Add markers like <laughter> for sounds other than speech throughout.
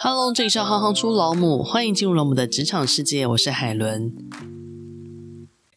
Hello，这里是行行出老母，欢迎进入老母的职场世界，我是海伦。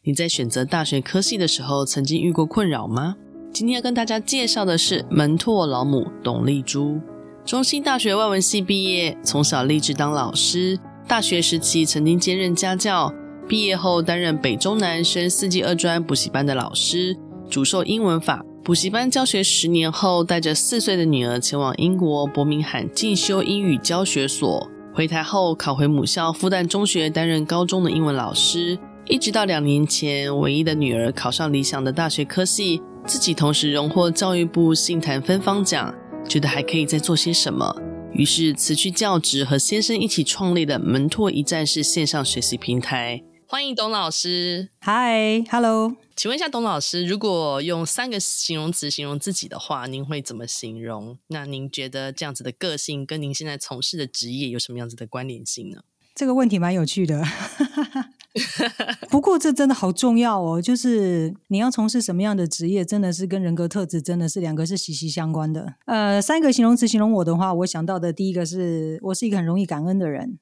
你在选择大学科系的时候，曾经遇过困扰吗？今天要跟大家介绍的是门拓老母董丽珠，中兴大学外文系毕业，从小立志当老师，大学时期曾经兼任家教，毕业后担任北中南升四季二专补习班的老师，主授英文法。补习班教学十年后，带着四岁的女儿前往英国伯明翰进修英语教学所。回台后考回母校复旦中学，担任高中的英文老师。一直到两年前，唯一的女儿考上理想的大学科系，自己同时荣获教育部杏坛分芳奖，觉得还可以再做些什么，于是辞去教职，和先生一起创立了门拓一站式线上学习平台。欢迎董老师。Hi，Hello。请问一下，董老师，如果用三个形容词形容自己的话，您会怎么形容？那您觉得这样子的个性跟您现在从事的职业有什么样子的关联性呢？这个问题蛮有趣的，<laughs> 不过这真的好重要哦。就是你要从事什么样的职业，真的是跟人格特质真的是两个是息息相关的。呃，三个形容词形容我的话，我想到的第一个是我是一个很容易感恩的人。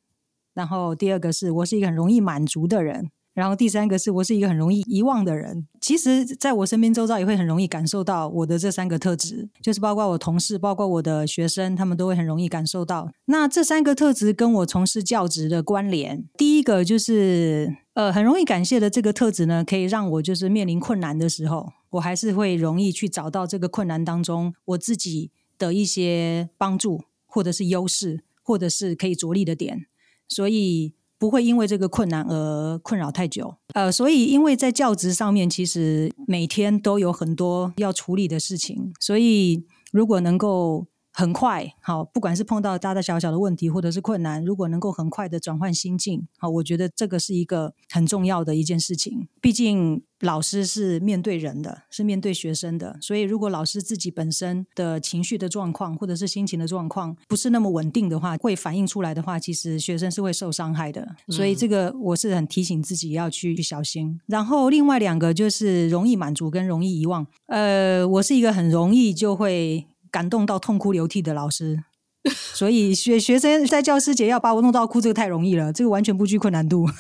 然后第二个是我是一个很容易满足的人，然后第三个是我是一个很容易遗忘的人。其实，在我身边周遭也会很容易感受到我的这三个特质，就是包括我同事，包括我的学生，他们都会很容易感受到。那这三个特质跟我从事教职的关联，第一个就是呃，很容易感谢的这个特质呢，可以让我就是面临困难的时候，我还是会容易去找到这个困难当中我自己的一些帮助，或者是优势，或者是可以着力的点。所以不会因为这个困难而困扰太久，呃，所以因为在教职上面，其实每天都有很多要处理的事情，所以如果能够。很快，好，不管是碰到大大小小的问题或者是困难，如果能够很快的转换心境，好，我觉得这个是一个很重要的一件事情。毕竟老师是面对人的，是面对学生的，所以如果老师自己本身的情绪的状况或者是心情的状况不是那么稳定的话，会反映出来的话，其实学生是会受伤害的。所以这个我是很提醒自己要去去小心。然后另外两个就是容易满足跟容易遗忘。呃，我是一个很容易就会。感动到痛哭流涕的老师，所以学学生在教师节要把我弄到哭，这个太容易了，这个完全不具困难度。<laughs>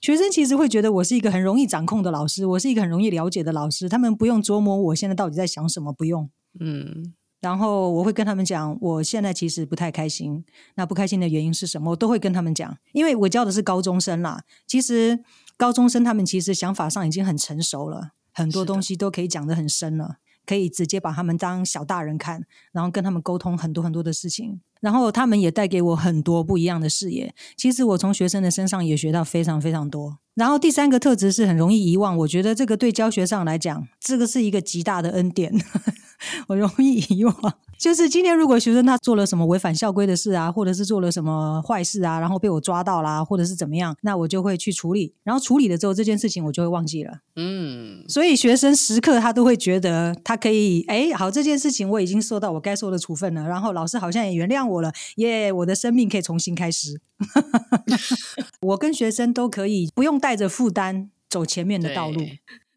学生其实会觉得我是一个很容易掌控的老师，我是一个很容易了解的老师，他们不用琢磨我现在到底在想什么，不用。嗯，然后我会跟他们讲，我现在其实不太开心，那不开心的原因是什么？我都会跟他们讲，因为我教的是高中生啦。其实高中生他们其实想法上已经很成熟了，很多东西都可以讲得很深了。可以直接把他们当小大人看，然后跟他们沟通很多很多的事情，然后他们也带给我很多不一样的视野。其实我从学生的身上也学到非常非常多。然后第三个特质是很容易遗忘，我觉得这个对教学上来讲，这个是一个极大的恩典。<laughs> 我容易遗忘，就是今天如果学生他做了什么违反校规的事啊，或者是做了什么坏事啊，然后被我抓到啦，或者是怎么样，那我就会去处理。然后处理了之后，这件事情我就会忘记了。嗯，所以学生时刻他都会觉得他可以，哎，好，这件事情我已经受到我该受的处分了，然后老师好像也原谅我了，耶，我的生命可以重新开始。<laughs> 我跟学生都可以不用带着负担走前面的道路。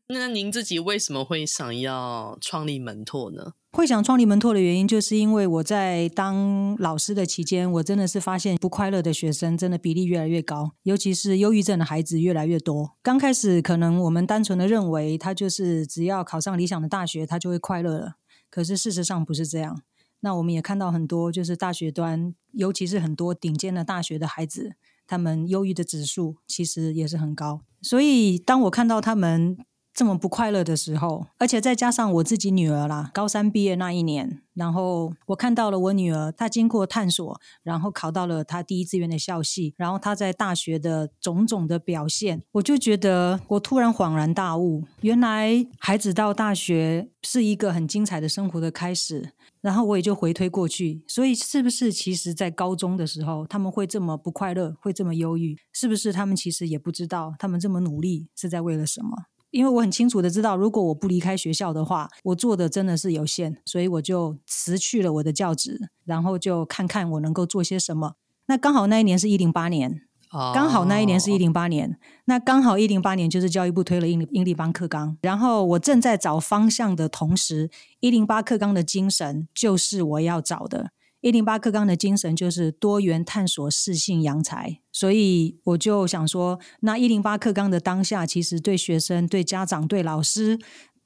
那您自己为什么会想要创立门拓呢？会想创立门拓的原因，就是因为我在当老师的期间，我真的是发现不快乐的学生真的比例越来越高，尤其是忧郁症的孩子越来越多。刚开始可能我们单纯的认为他就是只要考上理想的大学，他就会快乐了。可是事实上不是这样。那我们也看到很多就是大学端，尤其是很多顶尖的大学的孩子，他们忧郁的指数其实也是很高。所以当我看到他们。这么不快乐的时候，而且再加上我自己女儿啦，高三毕业那一年，然后我看到了我女儿，她经过探索，然后考到了她第一志愿的校系，然后她在大学的种种的表现，我就觉得我突然恍然大悟，原来孩子到大学是一个很精彩的生活的开始，然后我也就回推过去，所以是不是其实在高中的时候他们会这么不快乐，会这么忧郁，是不是他们其实也不知道他们这么努力是在为了什么？因为我很清楚的知道，如果我不离开学校的话，我做的真的是有限，所以我就辞去了我的教职，然后就看看我能够做些什么。那刚好那一年是一零八年，哦，刚好那一年是一零八年，那刚好一零八年就是教育部推了英英利班课纲，然后我正在找方向的同时，一零八课纲的精神就是我要找的。一零八课纲的精神就是多元探索、适性扬才，所以我就想说，那一零八课纲的当下，其实对学生、对家长、对老师。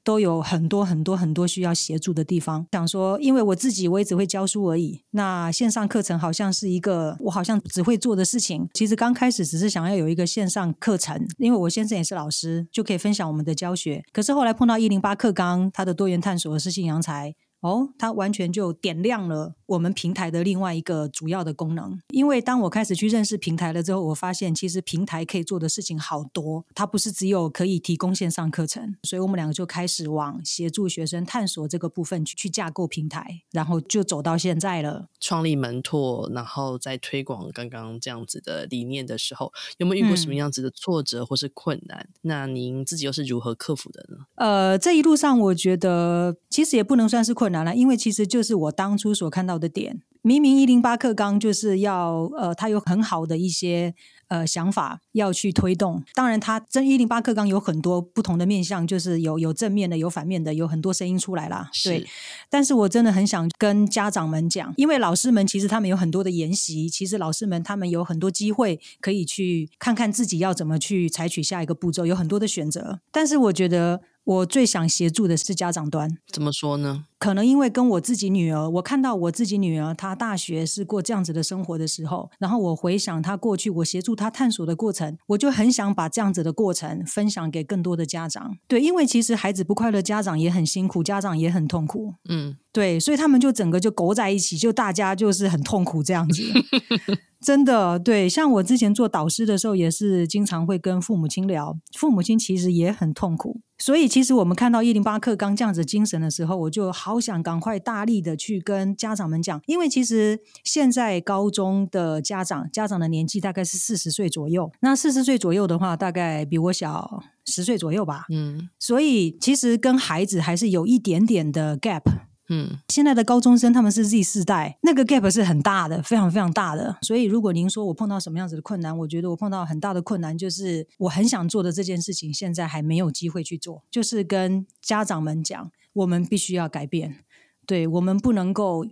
都有很多很多很多需要协助的地方。想说，因为我自己我也只会教书而已，那线上课程好像是一个我好像只会做的事情。其实刚开始只是想要有一个线上课程，因为我先生也是老师，就可以分享我们的教学。可是后来碰到一零八课纲，它的多元探索、适性扬才。哦，它完全就点亮了我们平台的另外一个主要的功能。因为当我开始去认识平台了之后，我发现其实平台可以做的事情好多，它不是只有可以提供线上课程。所以我们两个就开始往协助学生探索这个部分去去架构平台，然后就走到现在了。创立门拓，然后在推广刚刚这样子的理念的时候，有没有遇过什么样子的挫折或是困难？嗯、那您自己又是如何克服的呢？呃，这一路上我觉得其实也不能算是困难了。因为其实就是我当初所看到的点，明明一零八课纲就是要呃，他有很好的一些呃想法要去推动。当然，他这一零八课纲有很多不同的面向，就是有有正面的，有反面的，有很多声音出来啦。对，但是我真的很想跟家长们讲，因为老师们其实他们有很多的研习，其实老师们他们有很多机会可以去看看自己要怎么去采取下一个步骤，有很多的选择。但是我觉得。我最想协助的是家长端，怎么说呢？可能因为跟我自己女儿，我看到我自己女儿她大学是过这样子的生活的时候，然后我回想她过去我协助她探索的过程，我就很想把这样子的过程分享给更多的家长。对，因为其实孩子不快乐，家长也很辛苦，家长也很痛苦。嗯，对，所以他们就整个就勾在一起，就大家就是很痛苦这样子。<laughs> 真的，对，像我之前做导师的时候，也是经常会跟父母亲聊，父母亲其实也很痛苦。所以，其实我们看到一零八课刚这样子精神的时候，我就好想赶快大力的去跟家长们讲，因为其实现在高中的家长，家长的年纪大概是四十岁左右，那四十岁左右的话，大概比我小十岁左右吧。嗯，所以其实跟孩子还是有一点点的 gap。嗯，现在的高中生他们是 Z 世代，那个 gap 是很大的，非常非常大的。所以如果您说我碰到什么样子的困难，我觉得我碰到很大的困难就是我很想做的这件事情，现在还没有机会去做。就是跟家长们讲，我们必须要改变，对，我们不能够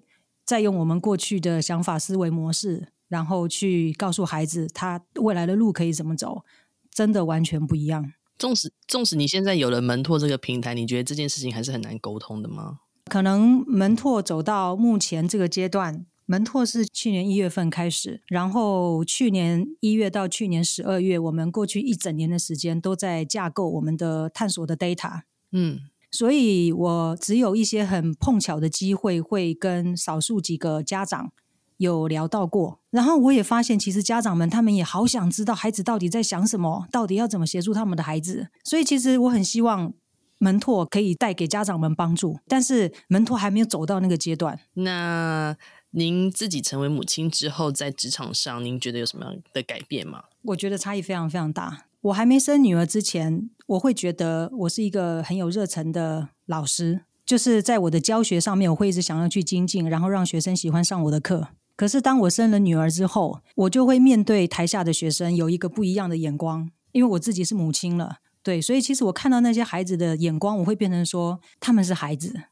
再用我们过去的想法思维模式，然后去告诉孩子他未来的路可以怎么走，真的完全不一样。纵使纵使你现在有了门拓这个平台，你觉得这件事情还是很难沟通的吗？可能门拓走到目前这个阶段，门拓是去年一月份开始，然后去年一月到去年十二月，我们过去一整年的时间都在架构我们的探索的 data。嗯，所以我只有一些很碰巧的机会，会跟少数几个家长有聊到过，然后我也发现，其实家长们他们也好想知道孩子到底在想什么，到底要怎么协助他们的孩子，所以其实我很希望。门拓可以带给家长们帮助，但是门拓还没有走到那个阶段。那您自己成为母亲之后，在职场上，您觉得有什么样的改变吗？我觉得差异非常非常大。我还没生女儿之前，我会觉得我是一个很有热忱的老师，就是在我的教学上面，我会一直想要去精进，然后让学生喜欢上我的课。可是当我生了女儿之后，我就会面对台下的学生有一个不一样的眼光，因为我自己是母亲了。对，所以其实我看到那些孩子的眼光，我会变成说他们是孩子。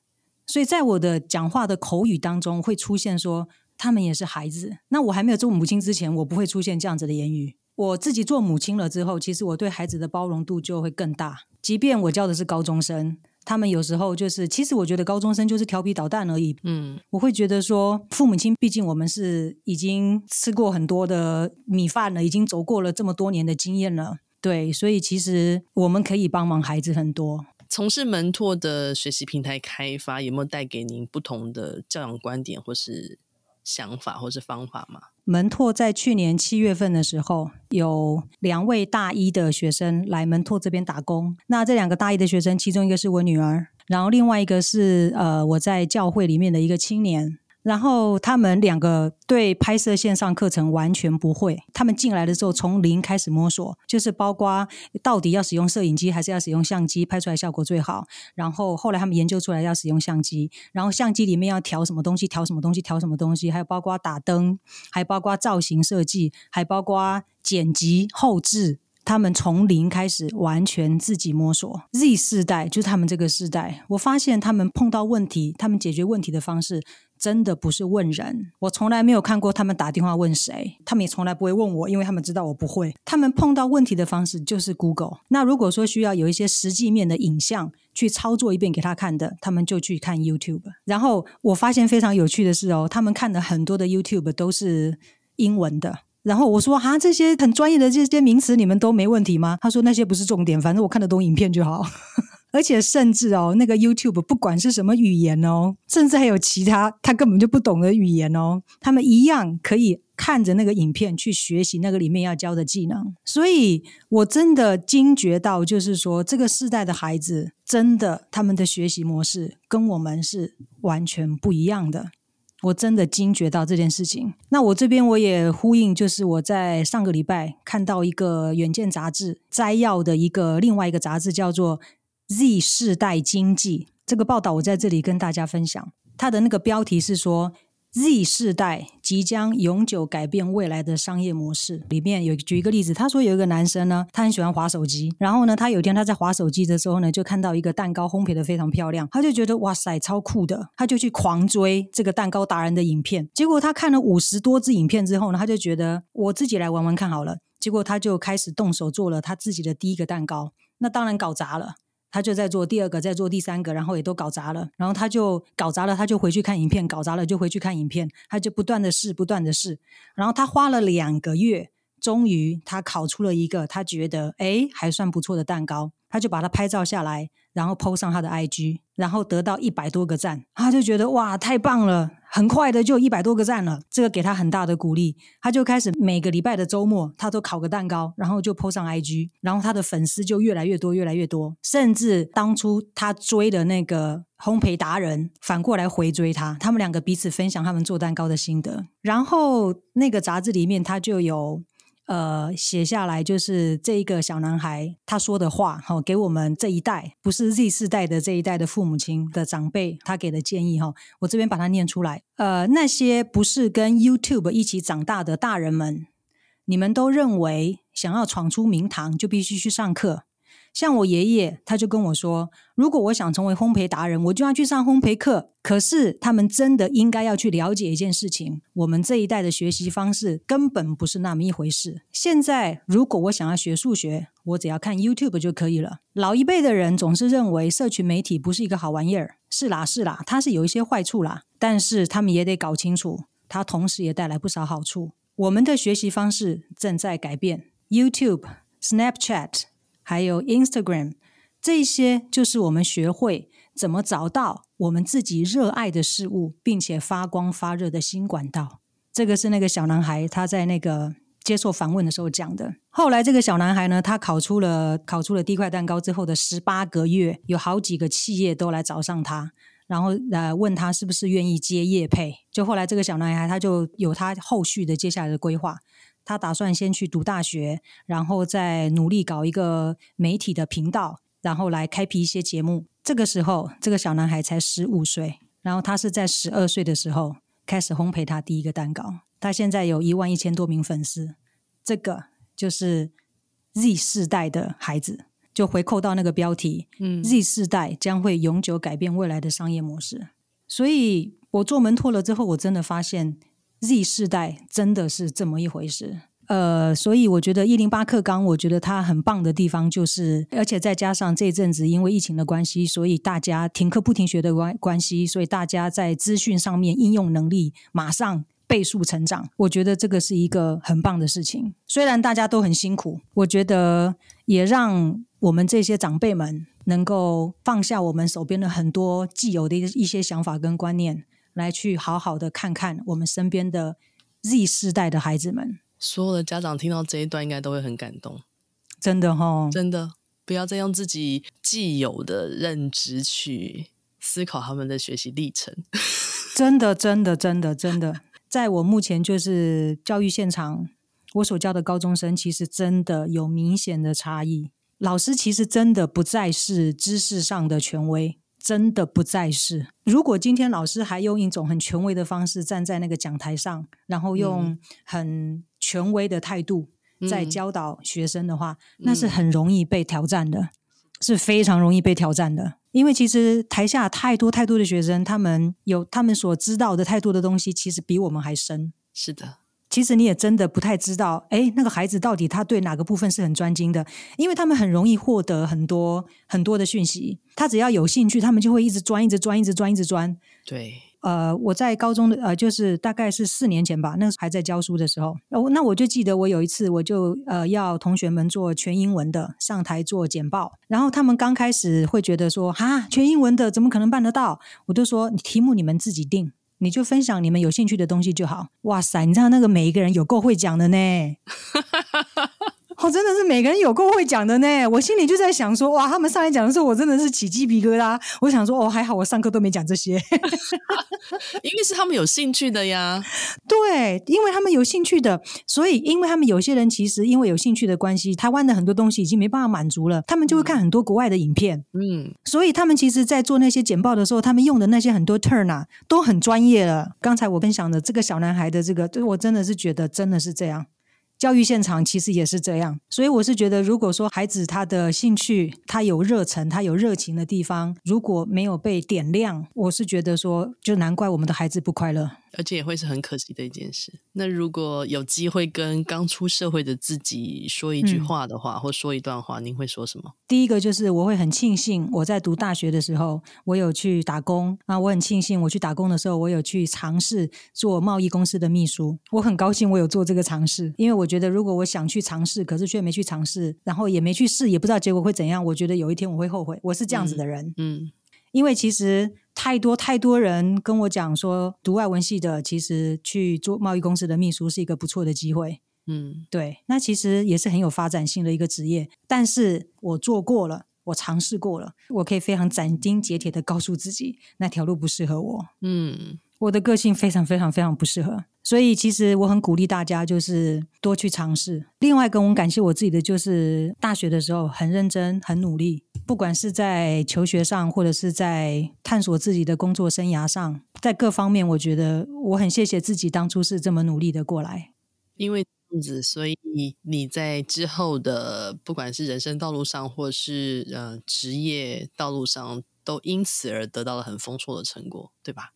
所以在我的讲话的口语当中，会出现说他们也是孩子。那我还没有做母亲之前，我不会出现这样子的言语。我自己做母亲了之后，其实我对孩子的包容度就会更大。即便我教的是高中生，他们有时候就是，其实我觉得高中生就是调皮捣蛋而已。嗯，我会觉得说，父母亲毕竟我们是已经吃过很多的米饭了，已经走过了这么多年的经验了。对，所以其实我们可以帮忙孩子很多。从事门拓的学习平台开发，有没有带给您不同的教养观点，或是想法，或是方法吗？门拓在去年七月份的时候，有两位大一的学生来门拓这边打工。那这两个大一的学生，其中一个是我女儿，然后另外一个是呃我在教会里面的一个青年。然后他们两个对拍摄线上课程完全不会。他们进来的时候从零开始摸索，就是包括到底要使用摄影机还是要使用相机，拍出来效果最好。然后后来他们研究出来要使用相机，然后相机里面要调什么东西，调什么东西，调什么东西，还有包括打灯，还包括造型设计，还包括剪辑后置。他们从零开始，完全自己摸索。Z 世代就是他们这个世代，我发现他们碰到问题，他们解决问题的方式。真的不是问人，我从来没有看过他们打电话问谁，他们也从来不会问我，因为他们知道我不会。他们碰到问题的方式就是 Google。那如果说需要有一些实际面的影像去操作一遍给他看的，他们就去看 YouTube。然后我发现非常有趣的是哦，他们看的很多的 YouTube 都是英文的。然后我说啊，这些很专业的这些名词你们都没问题吗？他说那些不是重点，反正我看得懂影片就好。<laughs> 而且甚至哦，那个 YouTube 不管是什么语言哦，甚至还有其他他根本就不懂的语言哦，他们一样可以看着那个影片去学习那个里面要教的技能。所以我真的惊觉到，就是说这个世代的孩子真的他们的学习模式跟我们是完全不一样的。我真的惊觉到这件事情。那我这边我也呼应，就是我在上个礼拜看到一个《远见》杂志摘要的一个另外一个杂志，叫做。Z 世代经济这个报道，我在这里跟大家分享。它的那个标题是说，Z 世代即将永久改变未来的商业模式。里面有举一个例子，他说有一个男生呢，他很喜欢滑手机，然后呢，他有一天他在滑手机的时候呢，就看到一个蛋糕烘焙的非常漂亮，他就觉得哇塞，超酷的，他就去狂追这个蛋糕达人的影片。结果他看了五十多支影片之后呢，他就觉得我自己来玩玩看好了。结果他就开始动手做了他自己的第一个蛋糕，那当然搞砸了。他就在做第二个，在做第三个，然后也都搞砸了。然后他就搞砸了，他就回去看影片；搞砸了就回去看影片。他就不断的试，不断的试。然后他花了两个月，终于他烤出了一个他觉得诶还算不错的蛋糕。他就把它拍照下来，然后 PO 上他的 IG，然后得到一百多个赞。他就觉得哇，太棒了！很快的就一百多个赞了，这个给他很大的鼓励。他就开始每个礼拜的周末，他都烤个蛋糕，然后就 PO 上 IG，然后他的粉丝就越来越多，越来越多。甚至当初他追的那个烘焙达人，反过来回追他，他们两个彼此分享他们做蛋糕的心得。然后那个杂志里面，他就有。呃，写下来就是这一个小男孩他说的话，哈，给我们这一代不是 Z 世代的这一代的父母亲的长辈，他给的建议，哈，我这边把它念出来。呃，那些不是跟 YouTube 一起长大的大人们，你们都认为想要闯出名堂就必须去上课。像我爷爷，他就跟我说：“如果我想成为烘焙达人，我就要去上烘焙课。”可是他们真的应该要去了解一件事情：我们这一代的学习方式根本不是那么一回事。现在，如果我想要学数学，我只要看 YouTube 就可以了。老一辈的人总是认为社群媒体不是一个好玩意儿，是啦是啦，它是有一些坏处啦。但是他们也得搞清楚，它同时也带来不少好处。我们的学习方式正在改变，YouTube、Snapchat。还有 Instagram，这些就是我们学会怎么找到我们自己热爱的事物，并且发光发热的新管道。这个是那个小男孩他在那个接受访问的时候讲的。后来这个小男孩呢，他考出了考出了第一块蛋糕之后的十八个月，有好几个企业都来找上他，然后呃问他是不是愿意接业配。就后来这个小男孩他就有他后续的接下来的规划。他打算先去读大学，然后再努力搞一个媒体的频道，然后来开辟一些节目。这个时候，这个小男孩才十五岁，然后他是在十二岁的时候开始烘焙他第一个蛋糕。他现在有一万一千多名粉丝。这个就是 Z 世代的孩子，就回扣到那个标题，嗯，Z 世代将会永久改变未来的商业模式。所以我做门托了之后，我真的发现。Z 世代真的是这么一回事，呃，所以我觉得一零八课纲，我觉得它很棒的地方就是，而且再加上这阵子因为疫情的关系，所以大家停课不停学的关关系，所以大家在资讯上面应用能力马上倍数成长，我觉得这个是一个很棒的事情。虽然大家都很辛苦，我觉得也让我们这些长辈们能够放下我们手边的很多既有的一些想法跟观念。来去好好的看看我们身边的 Z 世代的孩子们，所有的家长听到这一段应该都会很感动，真的哈、哦，真的不要再用自己既有的认知去思考他们的学习历程，<laughs> 真的，真的，真的，真的，在我目前就是教育现场，我所教的高中生其实真的有明显的差异，老师其实真的不再是知识上的权威。真的不再是。如果今天老师还用一种很权威的方式站在那个讲台上，然后用很权威的态度在教导学生的话，嗯、那是很容易被挑战的，是非常容易被挑战的。因为其实台下太多太多的学生，他们有他们所知道的太多的东西，其实比我们还深。是的，其实你也真的不太知道，哎，那个孩子到底他对哪个部分是很专精的？因为他们很容易获得很多很多的讯息，他只要有兴趣，他们就会一直钻，一直钻，一直钻，一直钻。对。呃，我在高中的呃，就是大概是四年前吧，那时候还在教书的时候，哦，那我就记得我有一次，我就呃要同学们做全英文的上台做简报，然后他们刚开始会觉得说，哈，全英文的怎么可能办得到？我就说，题目你们自己定，你就分享你们有兴趣的东西就好。哇塞，你知道那个每一个人有够会讲的呢。<laughs> 哦，真的是每个人有够会讲的呢！我心里就在想说，哇，他们上来讲的时候，我真的是起鸡皮疙瘩。我想说，哦，还好我上课都没讲这些，<laughs> 因为是他们有兴趣的呀。对，因为他们有兴趣的，所以因为他们有些人其实因为有兴趣的关系，台湾的很多东西已经没办法满足了，他们就会看很多国外的影片。嗯，所以他们其实，在做那些简报的时候，他们用的那些很多 turn 啊，都很专业了。刚才我分享的这个小男孩的这个，我真的是觉得真的是这样。教育现场其实也是这样，所以我是觉得，如果说孩子他的兴趣、他有热忱、他有热情的地方，如果没有被点亮，我是觉得说，就难怪我们的孩子不快乐。而且也会是很可惜的一件事。那如果有机会跟刚出社会的自己说一句话的话，嗯、或说一段话，您会说什么？第一个就是我会很庆幸我在读大学的时候，我有去打工啊。我很庆幸我去打工的时候，我有去尝试做贸易公司的秘书。我很高兴我有做这个尝试，因为我觉得如果我想去尝试，可是却没去尝试，然后也没去试，也不知道结果会怎样。我觉得有一天我会后悔。我是这样子的人。嗯。嗯因为其实太多太多人跟我讲说，读外文系的其实去做贸易公司的秘书是一个不错的机会。嗯，对，那其实也是很有发展性的一个职业。但是我做过了，我尝试过了，我可以非常斩钉截铁的告诉自己，那条路不适合我。嗯，我的个性非常非常非常不适合。所以其实我很鼓励大家，就是多去尝试。另外，跟我感谢我自己的，就是大学的时候很认真、很努力，不管是在求学上，或者是在探索自己的工作生涯上，在各方面，我觉得我很谢谢自己当初是这么努力的过来。因为这样子，所以你在之后的不管是人生道路上，或是呃职业道路上，都因此而得到了很丰硕的成果，对吧？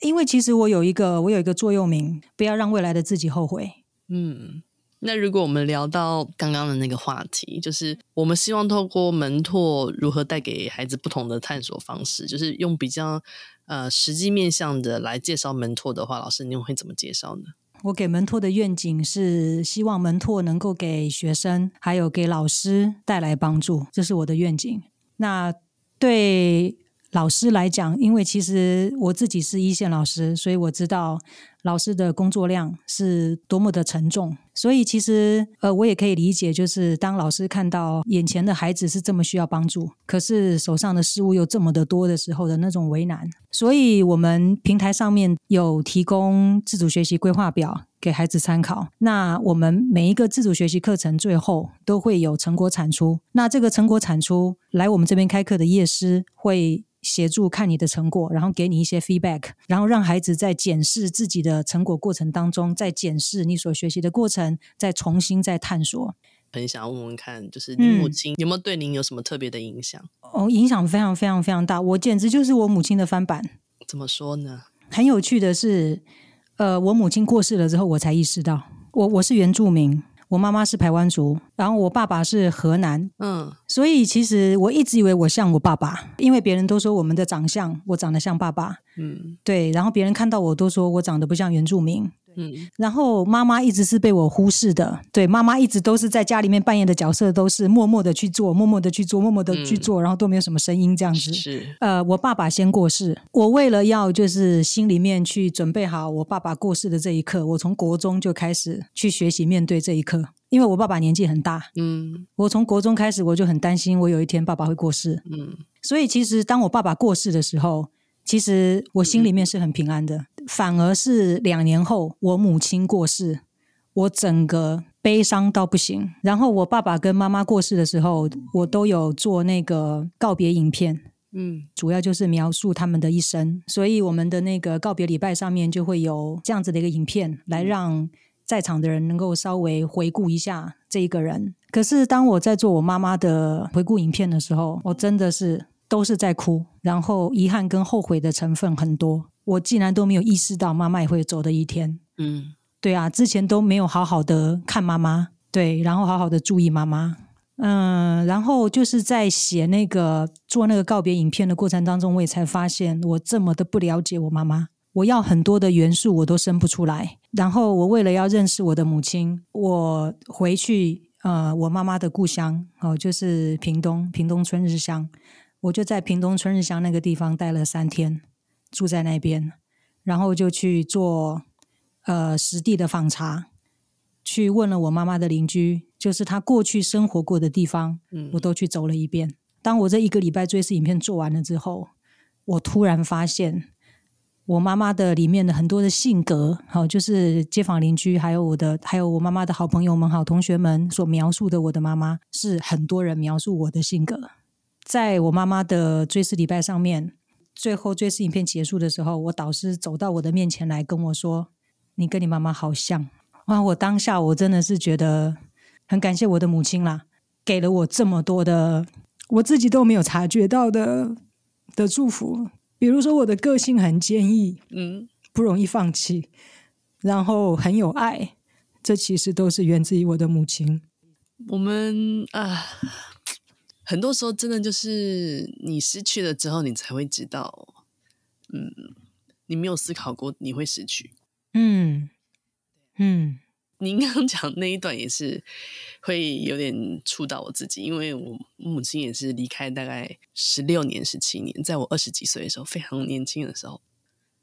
因为其实我有一个，我有一个座右铭，不要让未来的自己后悔。嗯，那如果我们聊到刚刚的那个话题，就是我们希望透过门拓如何带给孩子不同的探索方式，就是用比较呃实际面向的来介绍门拓的话，老师您会怎么介绍呢？我给门拓的愿景是希望门拓能够给学生还有给老师带来帮助，这是我的愿景。那对。老师来讲，因为其实我自己是一线老师，所以我知道老师的工作量是多么的沉重。所以其实，呃，我也可以理解，就是当老师看到眼前的孩子是这么需要帮助，可是手上的事物又这么的多的时候的那种为难。所以我们平台上面有提供自主学习规划表给孩子参考。那我们每一个自主学习课程最后都会有成果产出。那这个成果产出来我们这边开课的业师会。协助看你的成果，然后给你一些 feedback，然后让孩子在检视自己的成果过程当中，再检视你所学习的过程，再重新再探索。很想问问看，就是你母亲有没有对您有什么特别的影响？嗯、哦，影响非常非常非常大，我简直就是我母亲的翻版。怎么说呢？很有趣的是，呃，我母亲过世了之后，我才意识到，我我是原住民。我妈妈是台湾族，然后我爸爸是河南，嗯，所以其实我一直以为我像我爸爸，因为别人都说我们的长相，我长得像爸爸，嗯，对，然后别人看到我都说我长得不像原住民。嗯，然后妈妈一直是被我忽视的，对，妈妈一直都是在家里面扮演的角色，都是默默的去做，默默的去做，默默的去做，嗯、然后都没有什么声音这样子。是，呃，我爸爸先过世，我为了要就是心里面去准备好我爸爸过世的这一刻，我从国中就开始去学习面对这一刻，因为我爸爸年纪很大，嗯，我从国中开始我就很担心我有一天爸爸会过世，嗯，所以其实当我爸爸过世的时候，其实我心里面是很平安的。嗯反而是两年后，我母亲过世，我整个悲伤到不行。然后我爸爸跟妈妈过世的时候，我都有做那个告别影片，嗯，主要就是描述他们的一生。所以我们的那个告别礼拜上面就会有这样子的一个影片，来让在场的人能够稍微回顾一下这一个人。可是当我在做我妈妈的回顾影片的时候，我真的是都是在哭，然后遗憾跟后悔的成分很多。我竟然都没有意识到妈妈也会走的一天。嗯，对啊，之前都没有好好的看妈妈，对，然后好好的注意妈妈。嗯，然后就是在写那个做那个告别影片的过程当中，我也才发现我这么的不了解我妈妈。我要很多的元素我都生不出来。然后我为了要认识我的母亲，我回去呃我妈妈的故乡哦，就是屏东屏东春日乡，我就在屏东春日乡那个地方待了三天，住在那边，然后就去做呃实地的访查，去问了我妈妈的邻居。就是她过去生活过的地方，我都去走了一遍。当我这一个礼拜追思影片做完了之后，我突然发现，我妈妈的里面的很多的性格，好，就是街坊邻居，还有我的，还有我妈妈的好朋友们、好同学们所描述的我的妈妈，是很多人描述我的性格。在我妈妈的追思礼拜上面，最后追思影片结束的时候，我导师走到我的面前来跟我说：“你跟你妈妈好像。”哇！我当下我真的是觉得。很感谢我的母亲啦，给了我这么多的我自己都没有察觉到的的祝福。比如说，我的个性很坚毅，嗯，不容易放弃，然后很有爱，这其实都是源自于我的母亲。我们啊，很多时候真的就是你失去了之后，你才会知道，嗯，你没有思考过你会失去，嗯嗯。您刚刚讲那一段也是会有点触到我自己，因为我母亲也是离开大概十六年、十七年，在我二十几岁的时候，非常年轻的时候。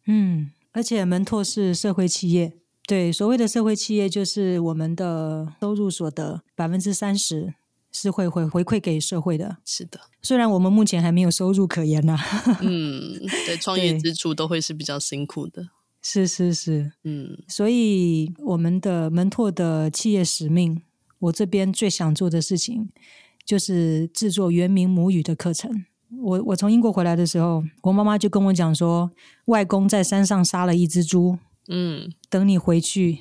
嗯，而且门拓是社会企业，对，所谓的社会企业就是我们的收入所得百分之三十是会回回馈给社会的。是的，虽然我们目前还没有收入可言呐、啊。<laughs> 嗯，对，创业之初都会是比较辛苦的。是是是，嗯，所以我们的门拓的企业使命，我这边最想做的事情就是制作原名母语的课程。我我从英国回来的时候，我妈妈就跟我讲说，外公在山上杀了一只猪，嗯，等你回去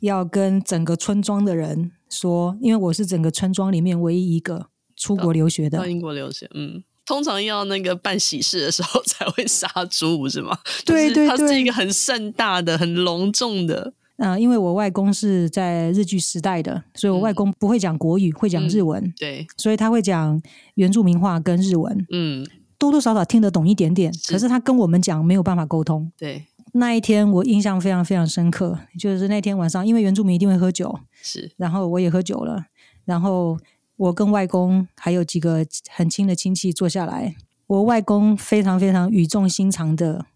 要跟整个村庄的人说，因为我是整个村庄里面唯一一个出国留学的，到英国留学，嗯。通常要那个办喜事的时候 <laughs> 才会杀猪，不是吗？<laughs> 对对对，它是一个很盛大的、很隆重的。嗯、呃，因为我外公是在日据时代的，所以我外公不会讲国语，嗯、会讲日文、嗯。对，所以他会讲原住民话跟日文。嗯，多多少少听得懂一点点，是可是他跟我们讲没有办法沟通。对，那一天我印象非常非常深刻，就是那天晚上，因为原住民一定会喝酒，是，然后我也喝酒了，然后。我跟外公还有几个很亲的亲戚坐下来，我外公非常非常语重心长的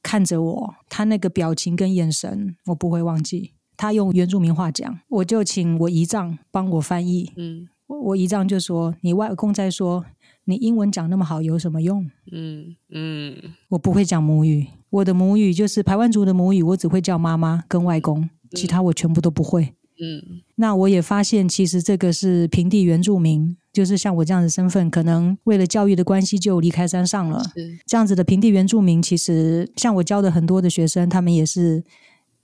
看着我，他那个表情跟眼神我不会忘记。他用原住民话讲，我就请我姨丈帮我翻译。嗯，我我姨丈就说：“你外公在说，你英文讲那么好有什么用？”嗯嗯，我不会讲母语，我的母语就是排湾族的母语，我只会叫妈妈跟外公，其他我全部都不会。嗯，那我也发现，其实这个是平地原住民，就是像我这样的身份，可能为了教育的关系就离开山上了。这样子的平地原住民，其实像我教的很多的学生，他们也是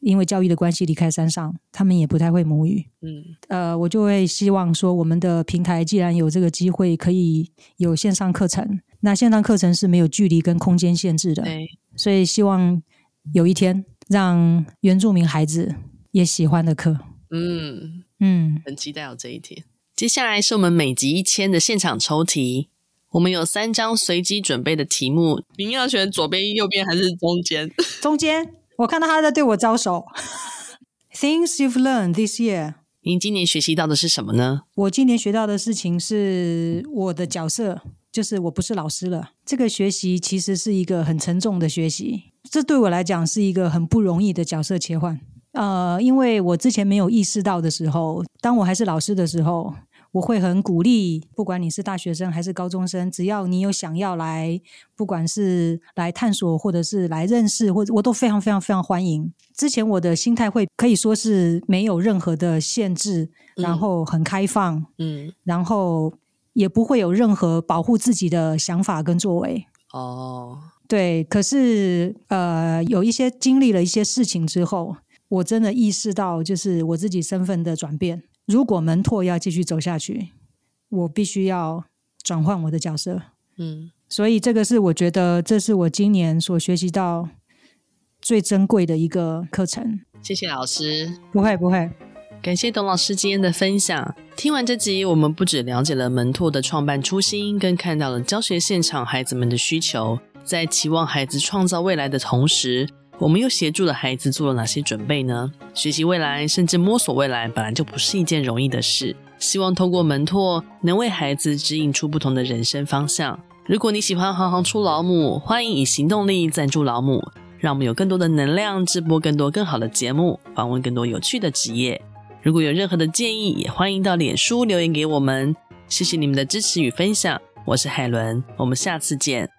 因为教育的关系离开山上，他们也不太会母语。嗯，呃，我就会希望说，我们的平台既然有这个机会，可以有线上课程，那线上课程是没有距离跟空间限制的。对，所以希望有一天让原住民孩子也喜欢的课。嗯嗯，很期待有这一天。接下来是我们每集一千的现场抽题，我们有三张随机准备的题目，您要选左边、右边还是中间？中间。我看到他在对我招手。<laughs> Things you've learned this year。您今年学习到的是什么呢？我今年学到的事情是我的角色，就是我不是老师了。这个学习其实是一个很沉重的学习，这对我来讲是一个很不容易的角色切换。呃，因为我之前没有意识到的时候，当我还是老师的时候，我会很鼓励，不管你是大学生还是高中生，只要你有想要来，不管是来探索或者是来认识，或者我都非常非常非常欢迎。之前我的心态会可以说是没有任何的限制，然后很开放，嗯，然后也不会有任何保护自己的想法跟作为。哦，对，可是呃，有一些经历了一些事情之后。我真的意识到，就是我自己身份的转变。如果门拓要继续走下去，我必须要转换我的角色。嗯，所以这个是我觉得这是我今年所学习到最珍贵的一个课程。谢谢老师，不会不会，感谢董老师今天的分享。听完这集，我们不只了解了门拓的创办初心，更看到了教学现场孩子们的需求，在期望孩子创造未来的同时，我们又协助了孩子做了哪些准备呢？学习未来，甚至摸索未来，本来就不是一件容易的事。希望透过门拓，能为孩子指引出不同的人生方向。如果你喜欢行行出老母，欢迎以行动力赞助老母，让我们有更多的能量，直播更多更好的节目，访问更多有趣的职业。如果有任何的建议，也欢迎到脸书留言给我们。谢谢你们的支持与分享，我是海伦，我们下次见。